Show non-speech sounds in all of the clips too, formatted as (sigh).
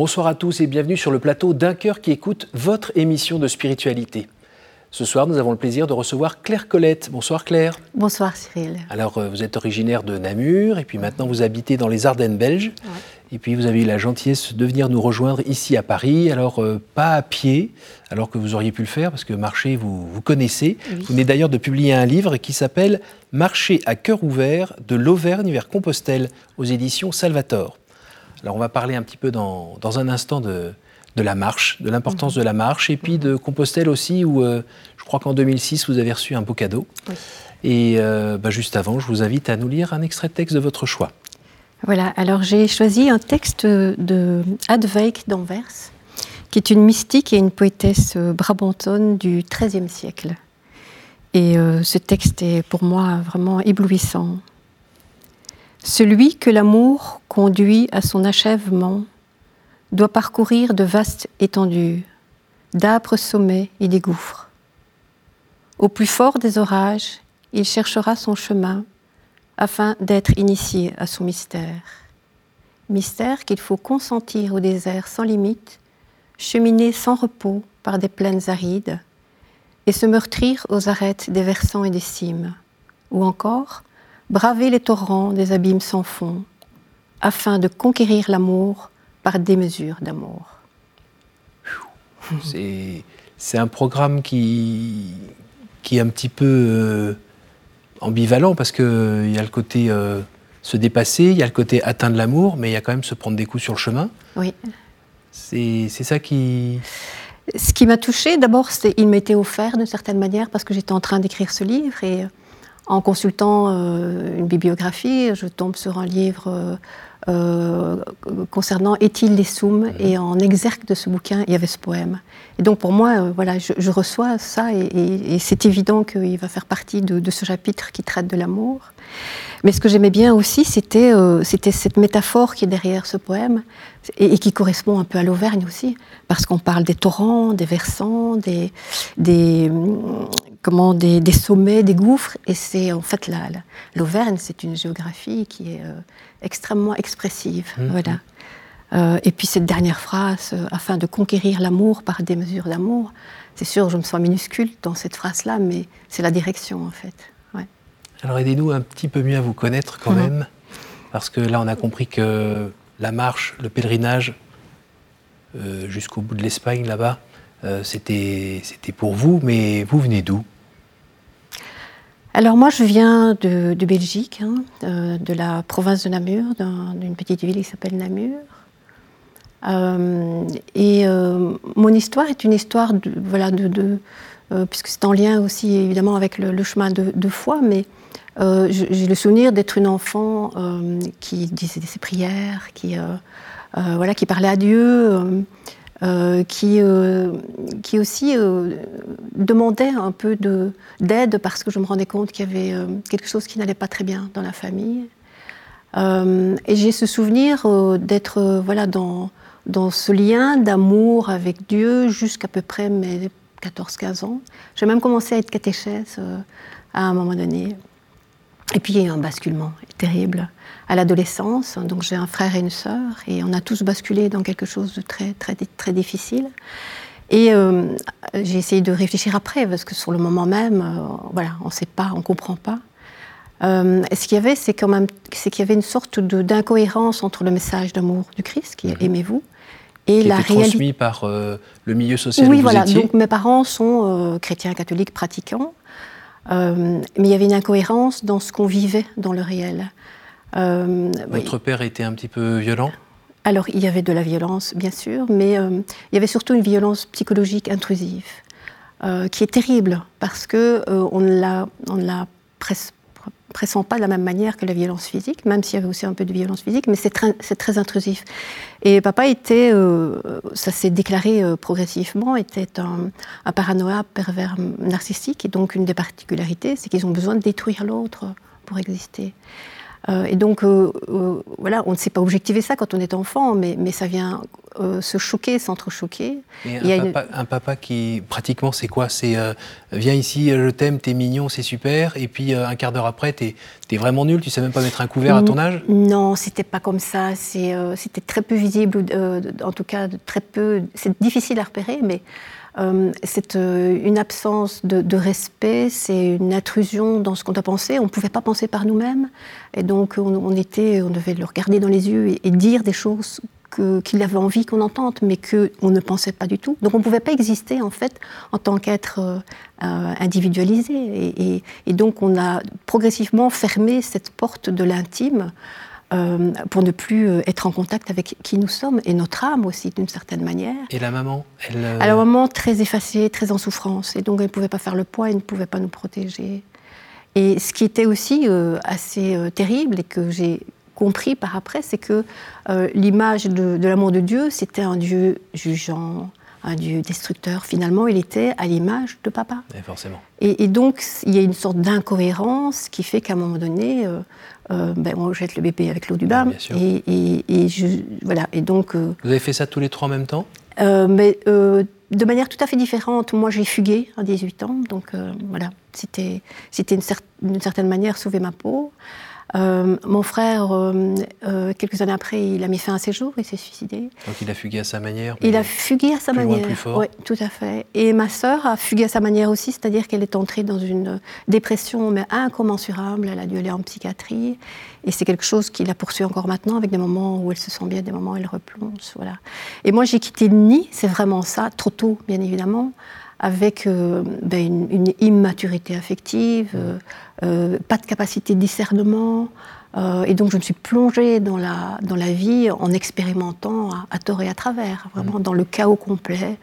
Bonsoir à tous et bienvenue sur le plateau d'un cœur qui écoute votre émission de spiritualité. Ce soir, nous avons le plaisir de recevoir Claire Colette. Bonsoir Claire. Bonsoir Cyril. Alors, euh, vous êtes originaire de Namur et puis maintenant vous habitez dans les Ardennes belges. Et puis vous avez eu la gentillesse de venir nous rejoindre ici à Paris. Alors, euh, pas à pied, alors que vous auriez pu le faire parce que marcher, vous, vous connaissez. Vous venez d'ailleurs de publier un livre qui s'appelle Marcher à cœur ouvert de l'Auvergne vers Compostelle aux éditions Salvator. Alors, on va parler un petit peu dans, dans un instant de, de la marche, de l'importance de la marche, et puis de Compostelle aussi, où euh, je crois qu'en 2006, vous avez reçu un beau cadeau. Et euh, bah, juste avant, je vous invite à nous lire un extrait de texte de votre choix. Voilà, alors j'ai choisi un texte de Adveik d'Anvers, qui est une mystique et une poétesse brabantonne du XIIIe siècle. Et euh, ce texte est pour moi vraiment éblouissant. Celui que l'amour conduit à son achèvement doit parcourir de vastes étendues, d'âpres sommets et des gouffres. Au plus fort des orages, il cherchera son chemin afin d'être initié à son mystère. Mystère qu'il faut consentir au désert sans limite, cheminer sans repos par des plaines arides et se meurtrir aux arêtes des versants et des cimes, ou encore braver les torrents des abîmes sans fond, afin de conquérir l'amour par des mesures d'amour. C'est un programme qui, qui est un petit peu euh, ambivalent parce qu'il euh, y a le côté euh, se dépasser, il y a le côté atteindre l'amour, mais il y a quand même se prendre des coups sur le chemin. Oui. C'est ça qui. Ce qui m'a touchée, d'abord, c'est il m'était offert d'une certaine manière parce que j'étais en train d'écrire ce livre et en consultant une bibliographie, je tombe sur un livre euh, concernant Est-il les Soum mhm. Et en exergue de ce bouquin, il y avait ce poème. Et donc pour moi, euh, voilà, je, reçois ça et, c'est évident qu'il va faire partie de, ce chapitre qui traite de l'amour. Mais ce que j'aimais bien aussi, c'était euh, cette métaphore qui est derrière ce poème et, qui correspond un peu à l'Auvergne aussi, parce qu'on parle des torrents, des versants, des, des, comment, des, des sommets, des gouffres. Et c'est en fait l'Auvergne, c'est une géographie qui est extrêmement expressive. Mmh. Voilà. Euh, et puis cette dernière phrase, euh, afin de conquérir l'amour par des mesures d'amour, c'est sûr, je me sens minuscule dans cette phrase-là, mais c'est la direction en fait. Ouais. Alors aidez-nous un petit peu mieux à vous connaître quand mmh. même, parce que là on a compris que la marche, le pèlerinage euh, jusqu'au bout de l'Espagne là-bas, c'était pour vous, mais vous venez d'où? Alors moi je viens de, Belgique, hein, euh, de, la province de Namur, d'une petite ville qui s'appelle Namur. Euh, et euh, mon histoire est une histoire de, voilà, de, puisque c'est en lien aussi évidemment avec le, chemin de, foi, mais j'ai le souvenir d'être une enfant qui disait ses prières, qui, voilà, qui parlait à Dieu. Euh, qui, euh, qui aussi euh, demandait un peu d'aide parce que je me rendais compte qu'il y avait quelque chose qui n'allait pas très bien dans la famille. et j'ai ce souvenir d'être voilà, dans, dans ce lien d'amour avec Dieu jusqu'à peu près mes 14-15 ans. J'ai même commencé à être catéchèse à un moment donné. Et puis il y a eu un basculement terrible à l'adolescence. Donc j'ai un frère et une sœur et on a tous basculé dans quelque chose de très, très, très difficile. Et euh, j'ai essayé de réfléchir après, parce que sur le moment même, euh, voilà, on ne sait pas, on ne comprend pas. Euh, ce qu'il y avait, c'est quand même, c'est qu'il y avait une sorte d'incohérence entre le message d'amour du Christ, qui est mhm. aimez-vous, et qui la réalité. transmis par le milieu social oui, où voilà. Étiez. Donc mes parents sont chrétiens catholiques pratiquants, mais il y avait une incohérence dans ce qu'on vivait dans le réel. Euh, Votre père était un petit peu violent? Alors, il y avait de la violence, bien sûr, mais euh, il y avait surtout une violence psychologique intrusive, euh, qui est terrible, parce qu'on on ne la, la pressent pas de la même manière que la violence physique, même s'il y avait aussi un peu de violence physique, mais c'est très, très, intrusif. Et papa était, ça s'est déclaré progressivement, était un, paranoïa pervers narcissique, et donc une des particularités, c'est qu'ils ont besoin de détruire l'autre pour exister. Et donc, voilà, on ne sait pas objectiver ça quand on est enfant, mais, mais ça vient se choquer, s'entrechoquer. Un, papa, un papa qui, pratiquement, c'est quoi? C'est viens ici, je t'aime, t'es mignon, c'est super, et puis un quart d'heure après, t'es es vraiment nul, tu sais même pas mettre un couvert à ton âge? Non, c'était pas comme ça. C'était très peu visible, en tout cas, très peu. C'est difficile à repérer, mais euh, c'est euh, une absence de, respect, c'est une intrusion dans ce qu'on a pensé. On ne pouvait pas penser par nous-mêmes. Et donc, on, était, on devait le regarder dans les yeux et, dire des choses qu'il avait envie qu'on entende, mais qu'on ne pensait pas du tout. Donc on ne pouvait pas exister en fait en tant qu'être euh, individualisé. Et, et, donc on a progressivement fermé cette porte de l'intime euh, pour ne plus euh, être en contact avec qui nous sommes et notre âme aussi d'une certaine manière. Et la maman elle, euh, la maman très effacée, très en souffrance et donc elle ne pouvait pas faire le poids, elle ne pouvait pas nous protéger. Et ce qui était aussi assez terrible et que j'ai compris par après, c'est que l'image de, l'amour de Dieu, c'était un Dieu jugeant, un Dieu destructeur. Finalement, il était à l'image de papa. Et forcément. Et, donc, il y a une sorte d'incohérence qui fait qu'à un moment donné, euh, ben, on jette le bébé avec l'eau du bain. et, et, je, voilà. Et donc. Euh, Vous avez fait ça tous les trois en même temps? euh, Mais de manière tout à fait différente. Moi, j'ai fugué à 18 ans, donc voilà. C'était, c'était une, certaine manière sauver ma peau. Euh, mon frère, euh, euh, quelques années après, il a mis fin à ses jours, il s'est suicidé. Donc il a fugué à sa manière Il a fugué à sa manière. Oui, tout à fait. Et ma sœur a fugué à sa manière aussi, c'est-à-dire qu'elle est entrée dans une dépression mais incommensurable. Elle a dû aller en psychiatrie. Et c'est quelque chose qui la poursuit encore maintenant, avec des moments où elle se sent bien, des moments où elle replonge. Voilà. Et moi, j'ai quitté le nid, c'est vraiment ça, trop tôt, bien évidemment avec euh, ben, une, immaturité affective, euh, euh, pas de capacité de discernement. et donc je me suis plongée dans la, dans la vie en expérimentant à, tort et à travers, vraiment mmh. dans le chaos complet.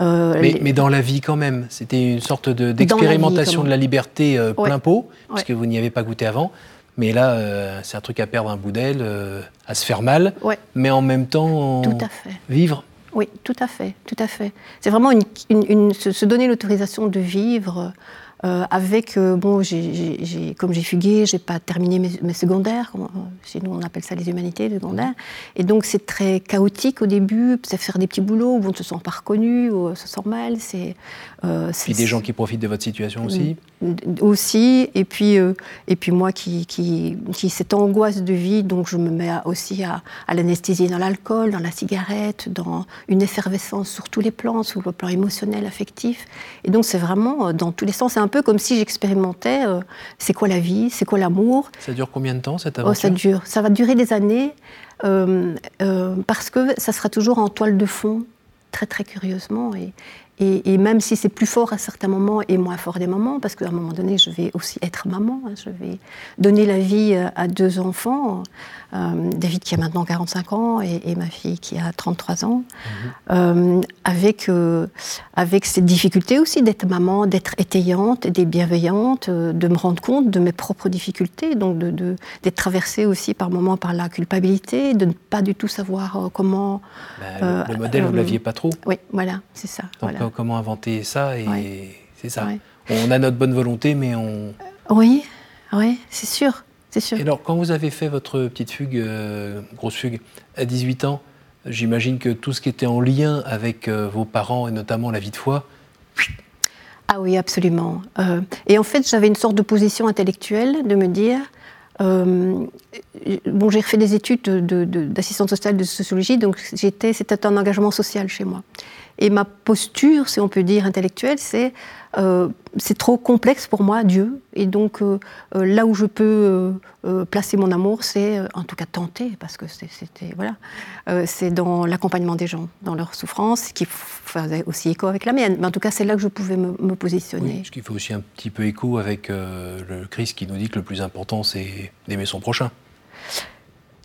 Mais, dans la vie quand même, c'était une sorte d'expérimentation de, la liberté plein pot, parce que vous n'y avez pas goûté avant. Mais là, c'est un truc à perdre un bout d'aile, à se faire mal, mais en même temps Tout à fait. vivre. Oui, tout à fait, tout à fait. C'est vraiment se, donner l'autorisation de vivre euh, avec, euh, bon, comme j'ai fugué, j'ai pas terminé mes, secondaires, euh, chez nous on appelle ça les humanités, les secondaires, et donc c'est très chaotique au début, c'est faire des petits boulots où on ne se sent pas reconnu, où on se sent mal, c'est... Puis des gens qui profitent de votre situation aussi. Aussi, et puis, et puis moi qui, qui, qui, cette angoisse de vie, donc je me mets aussi à, à l'anesthésie dans l'alcool, dans la cigarette, dans une effervescence sur tous les plans, sur le plan émotionnel, affectif, et donc c'est vraiment dans tous les sens, un peu comme si j'expérimentais euh, c'est quoi la vie, c'est quoi l'amour. Ça dure combien de temps cette aventure oh, ça, dure, ça va durer des années euh, euh, parce que ça sera toujours en toile de fond, très très curieusement. Et, et, même si c'est plus fort à certains moments et moins fort des moments, parce qu'à un moment donné, je vais aussi être maman, hein, je vais donner la vie à deux enfants, euh, David qui a maintenant 45 ans et, ma fille qui a 33 ans, mhm. euh, avec, euh, avec cette difficulté aussi d'être maman, d'être étayante, d'être bienveillante, de me rendre compte de mes propres difficultés, donc d'être de, traversée aussi par moments par la culpabilité, de ne pas du tout savoir comment... Bah, le, modèle, vous ne l'aviez pas trop Oui, voilà, c'est ça. Donc comment inventer ça et c'est ça. On a notre bonne volonté, mais on... Oui, oui, c'est sûr. Et alors, quand vous avez fait votre petite fugue, euh, grosse fugue, à 18 ans, j'imagine que tout ce qui était en lien avec euh, vos parents et notamment la vie de foi. Ah oui, absolument. Euh, et en fait, j'avais une sorte de position intellectuelle de me dire. bon, j'ai refait des études d'assistante de, sociale de sociologie, donc c'était un engagement social chez moi. Et ma posture, si on peut dire intellectuelle, c'est euh, c'est trop complexe pour moi, Dieu. Et donc euh, euh, là où je peux placer mon amour, c'est en tout cas tenter, parce que c'était voilà, c'est dans l'accompagnement des gens, dans leur souffrance, qui faisait aussi écho avec la mienne. Mais en tout cas, c'est là que je pouvais me, positionner. ce qui fait aussi un petit peu écho avec le Christ qui nous dit que le plus important, c'est d'aimer son prochain.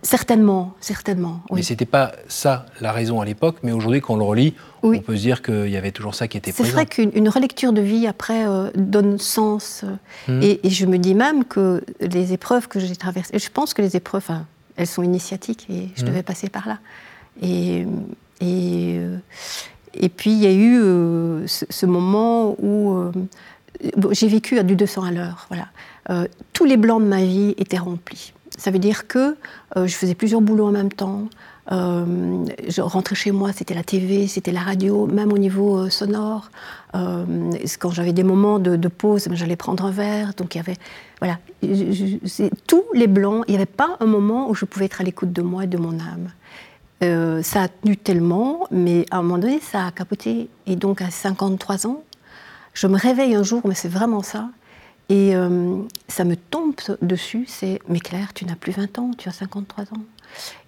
Certainement, certainement. Oui. Mais c'était pas ça la raison à l'époque, mais aujourd'hui, quand on le relit, on peut se dire qu'il y avait toujours ça qui était présent. C'est vrai qu'une relecture de vie après euh, donne sens. Euh, hmm. Et, je me dis même que les épreuves que j'ai traversées, je pense que les épreuves, elles sont initiatiques et je hmm. devais passer par là. Et, et, euh, et puis il y a eu ce, moment où j'ai vécu à du 200 à l'heure. Voilà. tous les blancs de ma vie étaient remplis Ça veut dire que je faisais plusieurs boulots en même temps. je rentrais chez moi, c'était la TV, c'était la radio, même au niveau sonore. quand j'avais des moments de, pause, ben, j'allais prendre un verre. Donc il y avait, voilà, tous les blancs. Il n'y avait pas un moment où je pouvais être à l'écoute de moi et de mon âme. Euh, ça a tenu tellement, mais à un moment donné, ça a capoté. Et donc, à 53 ans, je me réveille un jour, mais c'est vraiment ça. Et euh, ça me tombe dessus, c'est Mais Claire, tu n'as plus 20 ans, tu as 53 ans.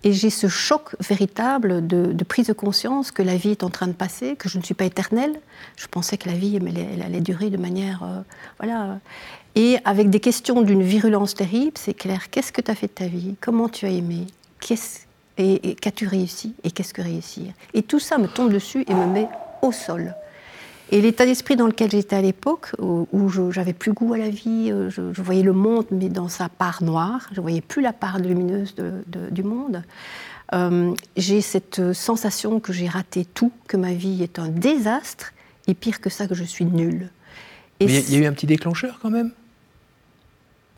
Et j'ai ce choc véritable de, prise de conscience que la vie est en train de passer, que je ne suis pas éternelle. Je pensais que la vie, elle, allait durer de manière. Euh, voilà. Et avec des questions d'une virulence terrible, c'est Claire, qu'est-ce que tu as fait de ta vie? Comment tu as aimé? Qu'est-ce et, qu'as-tu réussi? Et qu'est-ce que réussir? Et tout ça me tombe dessus et me met au sol. Et l'état d'esprit dans lequel j'étais à l'époque, où, j'avais plus goût à la vie, euh, je, voyais le monde, mais dans sa part noire, je voyais plus la part lumineuse du monde. Euh, j'ai cette sensation que j'ai raté tout, que ma vie est un désastre, et pire que ça, que je suis nulle. il y, a eu un petit déclencheur quand même?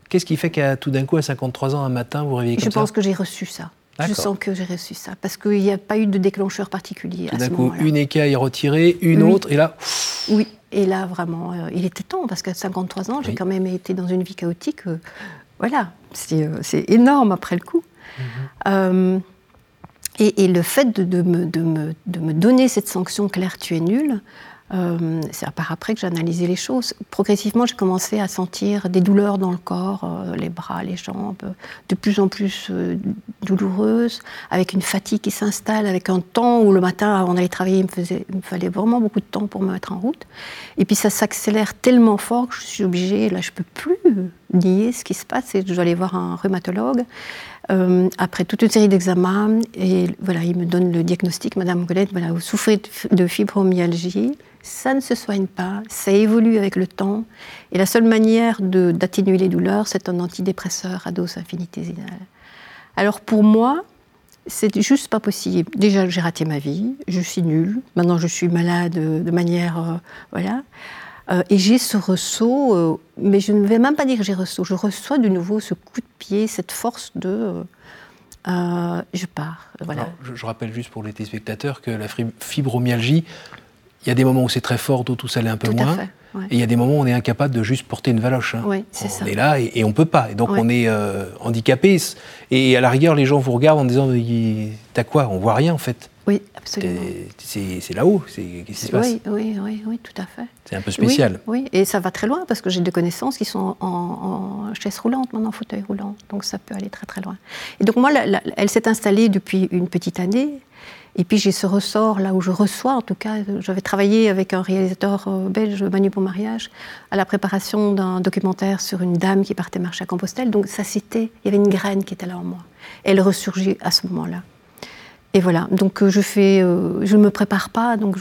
Qu'est-ce qui fait qu'à tout d'un coup, à 53 ans, un matin, vous réveillez comme ça? Je pense que j'ai reçu ça. Je sens que j'ai reçu ça, parce qu'il n'y a pas eu de déclencheur particulier. Tout d'un coup, une écaille retirée, une autre, et là. Oui, et là vraiment, euh, il était temps, parce qu'à 53 ans, j'ai quand même été dans une vie chaotique. Euh, voilà, euh, c'est énorme après le coup. Mhm. et, le fait de, me, de, me, de, me, donner cette sanction, Claire, tu es nulle, euh, c'est à part après que j'ai analysé les choses. Progressivement, j'ai commencé à sentir des douleurs dans le corps, euh, les bras, les jambes, de plus en plus euh, douloureuses, avec une fatigue qui s'installe, avec un temps où le matin, avant d'aller travailler, il me, il me, fallait vraiment beaucoup de temps pour me mettre en route. Et puis ça s'accélère tellement fort que je suis obligée, là je peux plus nier ce qui se passe et je dois aller voir un rhumatologue. Après toute une série d'examens, et voilà, il me donne le diagnostic, Madame Golette, voilà, vous souffrez de fibromyalgie, ça ne se soigne pas, ça évolue avec le temps, et la seule manière d'atténuer les douleurs, c'est un antidépresseur à dose infinitésimale. Alors pour moi, c'est juste pas possible. Déjà, j'ai raté ma vie, je suis nulle, maintenant je suis malade de manière... Euh, voilà. Euh, et j'ai ce ressaut, euh, mais je ne vais même pas dire que j'ai ressaut, je reçois de nouveau ce coup de pied, cette force de... je pars. Voilà. je, je, rappelle juste pour les téléspectateurs que la fibromyalgie, il y a des moments où c'est très fort, d'autres où ça l'est un peu moins. Et il y a des moments où on est incapable de juste porter une valoche. Hein. Oui, on est là et, on ne peut pas. Et donc on est euh, handicapé. Et à la rigueur, les gens vous regardent en disant T'as quoi? On voit rien en fait. Oui, absolument. C'est là-haut. Qu'est-ce qui se passe oui, oui, oui, tout à fait. C'est un peu spécial. Oui, et ça va très loin parce que j'ai des connaissances qui sont en, chaise roulante, maintenant en fauteuil roulant. Donc ça peut aller très très loin. Et donc moi, elle s'est installée depuis une petite année. Et puis j'ai ce ressort là où je reçois, en tout cas, j'avais travaillé avec un réalisateur euh, belge, Manu Bon Mariage, à la préparation d'un documentaire sur une dame qui partait marcher à Compostelle. Donc ça c'était, il y avait une graine qui était là en moi. Elle ressurgit à ce moment-là. Et voilà, donc euh, je fais, euh, je ne me prépare pas, donc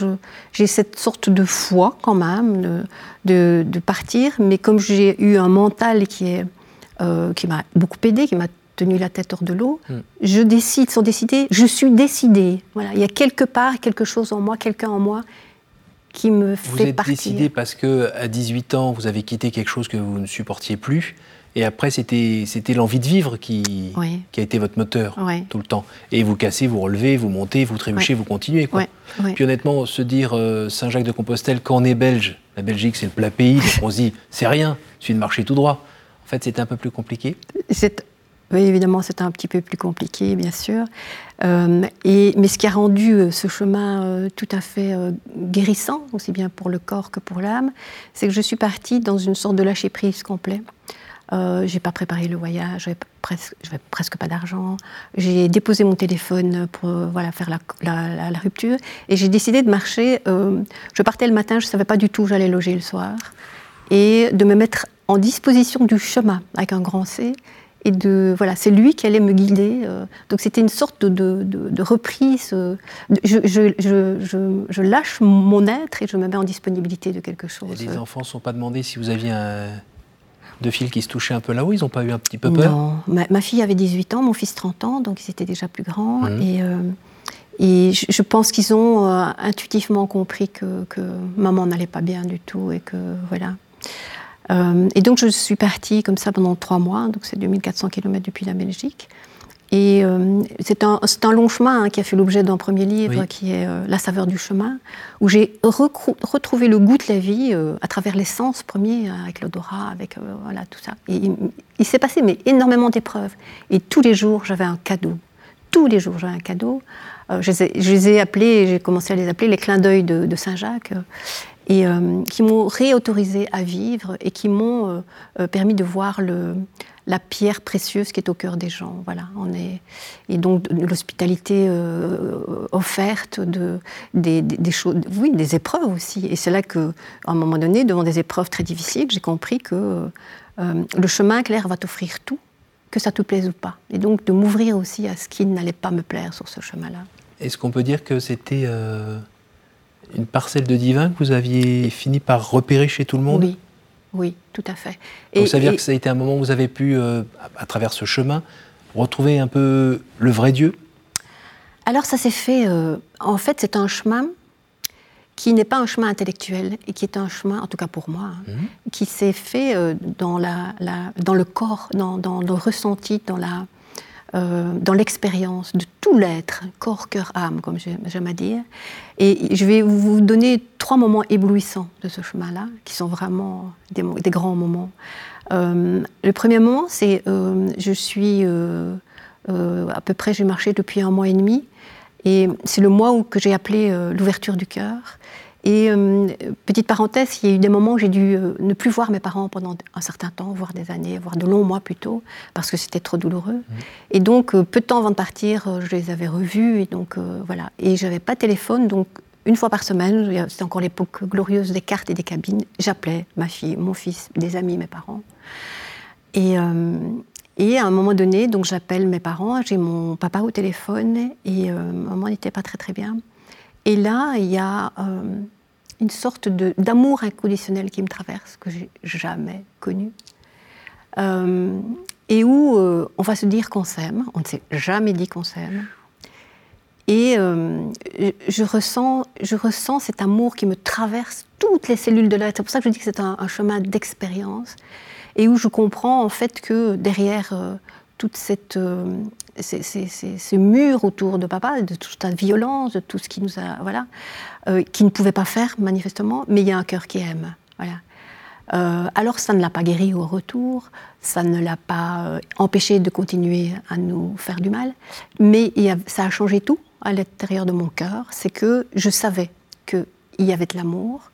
j'ai cette sorte de foi quand même de, de, partir, mais comme j'ai eu un mental qui est qui m'a beaucoup aidé, qui m'a tenu la tête hors de l'eau. Hmm. Je décide sans décider, je suis décidée. Voilà, il y a quelque part quelque chose en moi, quelqu'un en moi qui me vous fait êtes partir. décidée parce que à 18 ans, vous avez quitté quelque chose que vous ne supportiez plus. Et après, c'était, c'était l'envie de vivre qui, qui a été votre moteur tout le temps. Et vous cassez, vous relevez, vous montez, vous trébuchez, vous continuez. Quoi. Puis honnêtement, se dire euh, Saint-Jacques-de-Compostelle, quand on est belge, la Belgique c'est le plat pays, on se dit (laughs) c'est rien, je suis de marcher tout droit. En fait, c'était un peu plus compliqué. C'est oui, évidemment, c'est un petit peu plus compliqué, bien sûr. Euh, et, mais ce qui a rendu euh, ce chemin euh, tout à fait guérissant, aussi bien pour le corps que pour l'âme, c'est que je suis partie dans une sorte de lâcher-prise complet. Euh, j'ai pas préparé le voyage, j'avais presque, presque pas d'argent. J'ai déposé mon téléphone pour voilà, faire la, la, la, rupture. Et j'ai décidé de marcher. je partais le matin, je savais pas du tout où j'allais loger le soir. Et de me mettre en disposition du chemin, avec un grand C, et de voilà, c'est lui qui allait me guider. Euh. donc c'était une sorte de, de, reprise. Euh. je, je, je, je, lâche mon être et je me mets en disponibilité de quelque chose. Et les enfants ne sont pas demandé si vous aviez un, deux fils qui se touchaient un peu là-haut Ils n'ont pas eu un petit peu peur Non, ma, fille avait 18 ans, mon fils 30 ans, donc ils étaient déjà plus grands. Mmh. Et, euh, et je, pense qu'ils ont intuitivement compris que, que maman n'allait pas bien du tout et que voilà. et donc je suis partie comme ça pendant trois mois, donc c'est 2400 km depuis la Belgique. Et c'est un, un, long chemin hein, qui a fait l'objet d'un premier livre qui est La saveur du chemin, où j'ai retrouvé le goût de la vie à travers l'essence premier, avec l'odorat, avec voilà, tout ça. Et il, il s'est passé mais, énormément d'épreuves. Et tous les jours, j'avais un cadeau. Tous les jours, j'avais un cadeau. Euh, je, les ai, appelés, j'ai commencé à les appeler les clins d'œil de, Saint-Jacques, euh, et euh, qui m'ont réautorisé à vivre et qui m'ont permis de voir le, la pierre précieuse qui est au cœur des gens. Voilà, on est et donc l'hospitalité offerte, de, des, des, choses, oui, des épreuves aussi. Et c'est là que, à un moment donné, devant des épreuves très difficiles, j'ai compris que le chemin clair va t'offrir tout que ça te plaise ou pas. Et donc de m'ouvrir aussi à ce qui n'allait pas me plaire sur ce chemin-là. Est-ce qu'on peut dire que c'était euh, une parcelle de divin que vous aviez fini par repérer chez tout le monde? Oui, oui, tout à fait. Et, donc ça veut dire que ça a été un moment où vous avez pu, euh, à travers ce chemin, retrouver un peu le vrai Dieu? Alors ça s'est fait, euh, en fait c'est un chemin qui n'est pas un chemin intellectuel et qui est un chemin, en tout cas pour moi, hein, mhm. qui s'est fait euh, dans, la, dans, le corps, dans, dans, le ressenti, dans la, euh, dans l'expérience de tout l'être, corps, cœur, âme, comme j'aime à dire. Et je vais vous donner trois moments éblouissants de ce chemin-là, qui sont vraiment des, grands moments. Euh, le premier moment, c'est je suis à peu près, j'ai marché depuis un mois et demi, et c'est le mois où que j'ai appelé l'ouverture du cœur. Et euh, petite parenthèse, il y a eu des moments où j'ai dû euh, ne plus voir mes parents pendant un certain temps, voire des années, voire de longs mois plutôt, parce que c'était trop douloureux. Mmh. Et donc, euh, peu de temps avant de partir, je les avais revus, et donc voilà. Et j'avais pas de téléphone, donc une fois par semaine, c'était encore l'époque glorieuse des cartes et des cabines, j'appelais ma fille, mon fils, des amis, mes parents. Et, et à un moment donné, donc j'appelle mes parents, j'ai mon papa au téléphone, et maman n'était pas très très bien. Et là, il y a une sorte d'amour inconditionnel qui me traverse, que j'ai jamais connu. Euh, et où euh, on va se dire qu'on s'aime, on ne s'est jamais dit qu'on s'aime. Et euh, je, ressens, je ressens cet amour qui me traverse toutes les cellules de l'être. C'est pour ça que je dis que c'est un, chemin d'expérience. Et où je comprends en fait que derrière toute cette, ces, murs autour de papa, de toute la violence, de tout ce qui nous a. Voilà, euh, qui ne pouvait pas faire, manifestement, mais il y a un cœur qui aime. Voilà. Euh, alors, ça ne l'a pas guéri au retour, ça ne l'a pas euh, empêché de continuer à nous faire du mal, mais ça a changé tout à l'intérieur de mon cœur. C'est que je savais qu'il y avait de l'amour,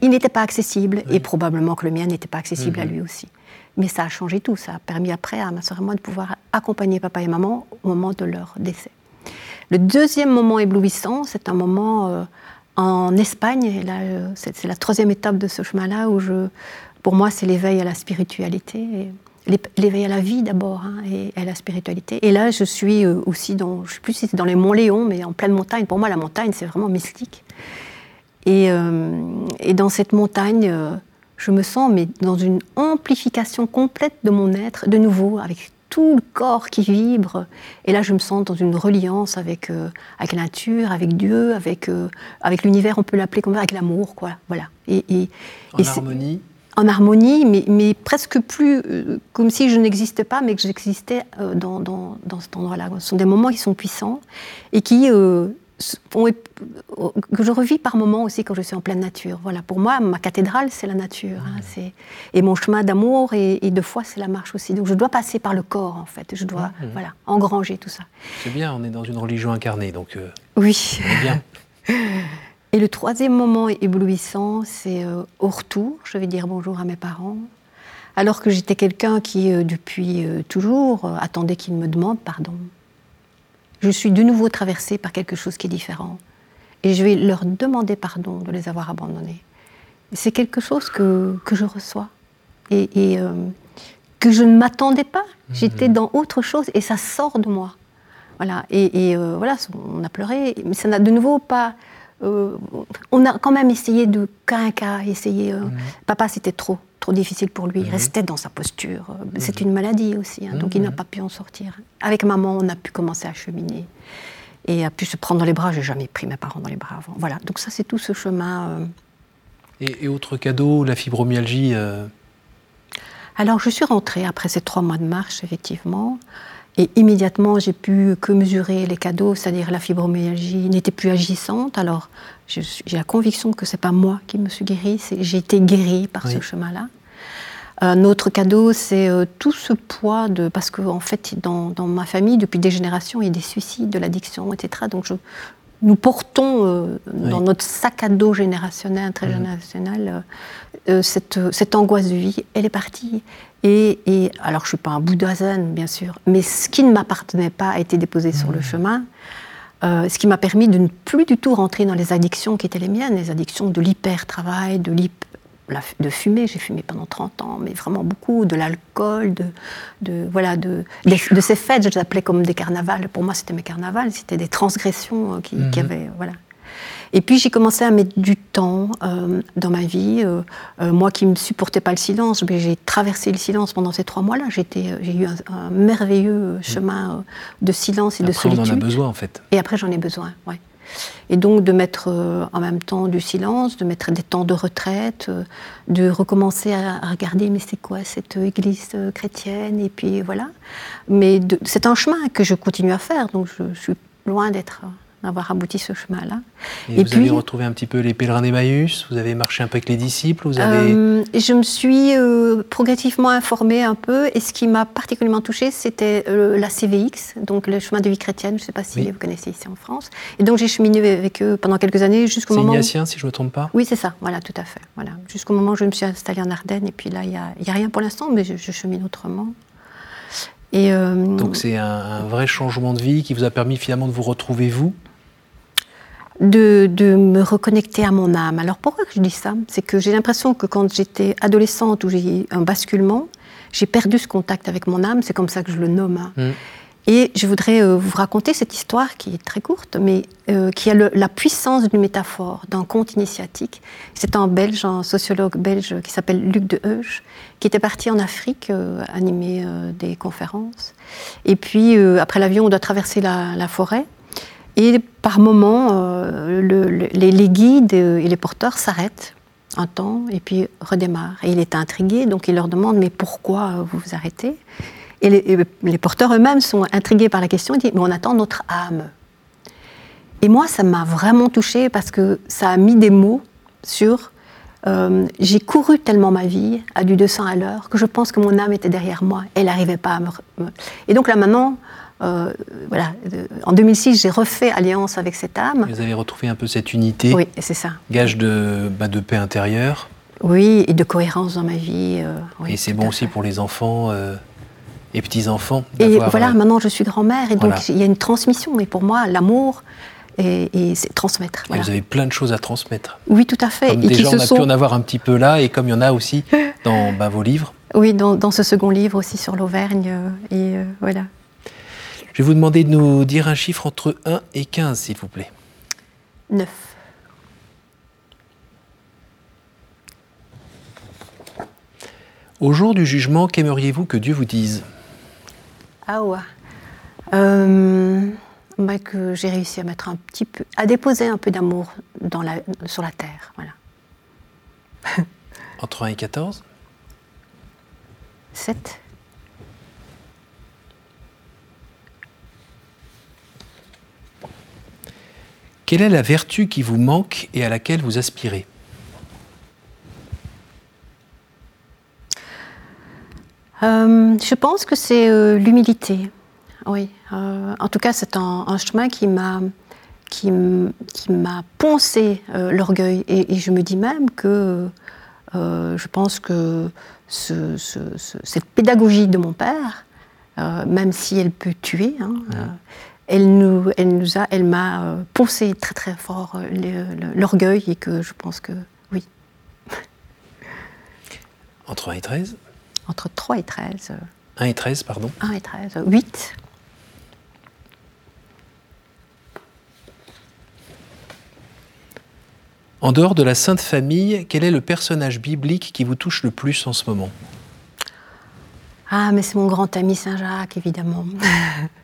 il n'était pas accessible, et probablement que le mien n'était pas accessible à mhm. lui aussi. Mais ça a changé tout. Ça a permis après à ma soeur et moi de pouvoir accompagner papa et maman au moment de leur décès. Le deuxième moment éblouissant, c'est un moment euh, en Espagne. Là, euh, c'est, la troisième étape de ce chemin-là où je, pour moi, c'est l'éveil à la spiritualité. l'éveil à la vie d'abord hein, et à la spiritualité. Et là, je suis euh, aussi dans, je sais plus si c'est dans les monts Léon, mais en pleine montagne. Pour moi, la montagne, c'est vraiment mystique. Et dans cette montagne, je me sens mais dans une amplification complète de mon être, de nouveau, avec tout le corps qui vibre. Et là, je me sens dans une reliance avec, euh, avec la nature, avec Dieu, avec, euh, avec l'univers, on peut l'appeler comme ça, avec l'amour, quoi. Voilà. Et, et en harmonie En harmonie, mais, mais presque plus euh, comme si je n'existais pas, mais que j'existais dans, dans, dans, cet endroit-là. Ce sont des moments qui sont puissants et qui que je revis par moments aussi quand je suis en pleine nature. Voilà, pour moi, ma cathédrale, c'est la nature. Hein, c'est, et mon chemin d'amour et, de foi, c'est la marche aussi. Donc je dois passer par le corps, en fait. Je dois voilà, engranger tout ça. C'est bien, on est dans une religion incarnée, donc. Euh, oui. bien. (laughs) Et le troisième moment éblouissant, c'est euh, au retour. Je vais dire bonjour à mes parents. Alors que j'étais quelqu'un qui, euh, depuis toujours, attendait qu'ils me demandent pardon je suis de nouveau traversée par quelque chose qui est différent. Et je vais leur demander pardon de les avoir abandonnés. C'est quelque chose que, que, je reçois et, euh, que je ne m'attendais pas. Mhm. J'étais dans autre chose et ça sort de moi. Voilà. Et, euh, voilà, on a pleuré, mais ça n'a de nouveau pas. Euh, on a quand même essayé de cas cas, essayer. Mhm. Papa, c'était trop trop difficile pour lui. Il mhm. restait dans sa posture. Mhm. C'est une maladie aussi, hein, donc il n'a mhm. pas pu en sortir. Avec maman, on a pu commencer à cheminer et a pu se prendre dans les bras. J'ai jamais pris mes parents dans les bras avant. Voilà, donc ça c'est tout ce chemin. Euh. Et, autre cadeau, la fibromyalgie. Euh, Alors, je suis rentrée après ces trois mois de marche, effectivement. Et immédiatement, j'ai pu que mesurer les cadeaux, c'est-à-dire la fibromyalgie n'était plus agissante. Alors, j'ai la conviction que c'est pas moi qui me suis guérie, j'ai été guérie par ce chemin-là. Un autre cadeau, c'est euh, tout ce poids de. Parce qu'en en fait, dans, dans, ma famille, depuis des générations, il y a des suicides, de l'addiction, etc. Donc, je, nous portons euh, dans notre sac à dos générationnel, intergénérationnel, euh, euh, cette, cette, angoisse de vie, elle est partie. Et, et alors, je ne suis pas un Bouddha zen, bien sûr, mais ce qui ne m'appartenait pas a été déposé sur le chemin. ce qui m'a permis de ne plus du tout rentrer dans les addictions qui étaient les miennes, les addictions de l'hyper-travail, de l'hyper de fumer, j'ai fumé pendant 30 ans, mais vraiment beaucoup, de l'alcool, de, de, voilà, de, de, ces fêtes, je les appelais comme des carnavals. Pour moi, c'était mes carnavals, c'était des transgressions euh, qui, qui mhm. avaient. Voilà. Et puis j'ai commencé à mettre du temps euh, dans ma vie. Euh, moi qui ne supportais pas le silence, j'ai traversé le silence pendant ces trois mois-là. J'ai eu un, merveilleux chemin de silence et de solitude. On en a besoin en fait. Et après j'en ai besoin, ouais. Et donc de mettre euh, en même temps du silence, de mettre des temps de retraite, euh, de recommencer à, regarder mais c'est quoi cette église euh, chrétienne? Et puis voilà. Mais c'est un chemin que je continue à faire, donc je suis loin d'être d'avoir abouti ce chemin-là. Et, vous avez retrouvé un petit peu les pèlerins d'Emmaüs Vous avez marché un peu avec les disciples vous avez... Euh, je me suis euh, progressivement informée un peu, et ce qui m'a particulièrement touchée, c'était euh, la CVX, donc le chemin de vie chrétienne, je ne sais pas si vous connaissez ici en France. Et donc j'ai cheminé avec eux pendant quelques années, jusqu'au moment... C'est ignatien, si je ne me trompe pas Oui, c'est ça, voilà, tout à fait. Voilà. Jusqu'au moment où je me suis installée en Ardennes, et puis là, il n'y a, a, rien pour l'instant, mais je, je chemine autrement. Et Donc c'est un, un, vrai changement de vie qui vous a permis finalement de vous retrouver vous? De, me reconnecter à mon âme. Alors pourquoi je dis ça? C'est que j'ai l'impression que quand j'étais adolescente, où j'ai eu un basculement, j'ai perdu ce contact avec mon âme, c'est comme ça que je le nomme. Hein. Mm. Et je voudrais euh, vous raconter cette histoire qui est très courte, mais euh, qui a la puissance d'une métaphore, d'un conte initiatique. C'est un Belge, un sociologue belge qui s'appelle Luc de Heuge, qui était parti en Afrique euh, animer des conférences. Et puis, après l'avion, on doit traverser la forêt. Et par moments, euh, les, guides et les porteurs s'arrêtent un temps et puis redémarrent. Et il est intrigué, donc il leur demande Mais pourquoi vous vous arrêtez? Et les, porteurs eux-mêmes sont intrigués par la question. Ils disent Mais on attend notre âme. Et moi, ça m'a vraiment touchée parce que ça a mis des mots sur. Euh, j'ai couru tellement ma vie à du 200 à l'heure que je pense que mon âme était derrière moi. Elle n'arrivait pas à me. Et donc là maintenant, euh, voilà, en 2006, j'ai refait alliance avec cette âme. Vous avez retrouvé un peu cette unité. Oui, c'est ça. Gage de, bah, de paix intérieure. Oui, et de cohérence dans ma vie. Euh, et c'est bon aussi pour les enfants euh, et petits-enfants. Et voilà, maintenant je suis grand-mère, et donc il y a une transmission. Et pour moi, l'amour, et, c'est transmettre. Vous avez plein de choses à transmettre. Oui, tout à fait. et déjà, on a pu en avoir un petit peu là, et comme il y en a aussi dans bah, vos livres. Oui, dans, dans, ce second livre aussi sur l'Auvergne. et voilà. Je vais vous demander de nous dire un chiffre entre 1 et 15, s'il vous plaît. 9. Au jour du jugement, qu'aimeriez-vous que Dieu vous dise? Ah ouais. Euh, bah, que j'ai réussi à mettre un petit peu, à déposer un peu d'amour sur la terre, voilà. Entre 1 et 14 7. Quelle est la vertu qui vous manque et à laquelle vous aspirez? Euh, Je pense que c'est euh, l'humilité. Oui. Euh, en tout cas, c'est un, chemin qui m'a qui, m'a poncé l'orgueil. Et, je me dis même que je pense que cette pédagogie de mon père, même si elle peut tuer, hein, elle nous, elle nous a, elle m'a euh, poussé très très fort euh, l'orgueil et que je pense que oui. (laughs) Entre 1 et 13 Entre 3 et 13. 1 et 13, pardon 1 et 13, 8. En dehors de la Sainte Famille, quel est le personnage biblique qui vous touche le plus en ce moment? Ah, mais c'est mon grand ami Saint Jacques, évidemment. (laughs)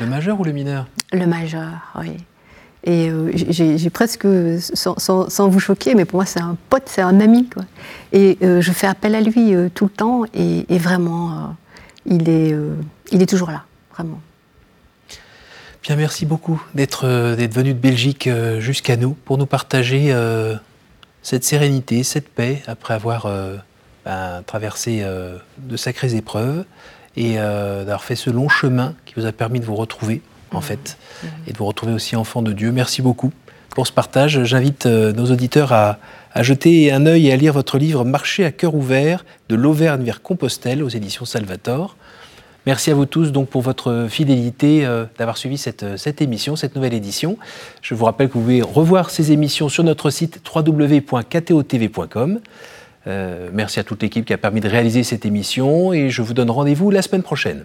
Le majeur ou le mineur? Le majeur, oui. Et j'ai presque, sans, vous choquer, mais pour moi c'est un pote, c'est un ami. Quoi. Et je fais appel à lui tout le temps et, et vraiment, il, est, il est toujours là, vraiment. Bien, merci beaucoup d'être venu de Belgique jusqu'à nous pour nous partager cette sérénité, cette paix après avoir ben, traversé de sacrées épreuves et euh, d'avoir fait ce long chemin qui vous a permis de vous retrouver, en mmh. fait, mmh. et de vous retrouver aussi enfant de Dieu. Merci beaucoup pour ce partage. J'invite euh, nos auditeurs à, jeter un œil et à lire votre livre Marcher à cœur ouvert de l'Auvergne vers Compostelle aux éditions Salvator. Merci à vous tous donc pour votre fidélité euh, d'avoir suivi cette, cette, émission, cette nouvelle édition. Je vous rappelle que vous pouvez revoir ces émissions sur notre site www.ktotv.com. Euh, merci à toute l'équipe qui a permis de réaliser cette émission et je vous donne rendez-vous la semaine prochaine.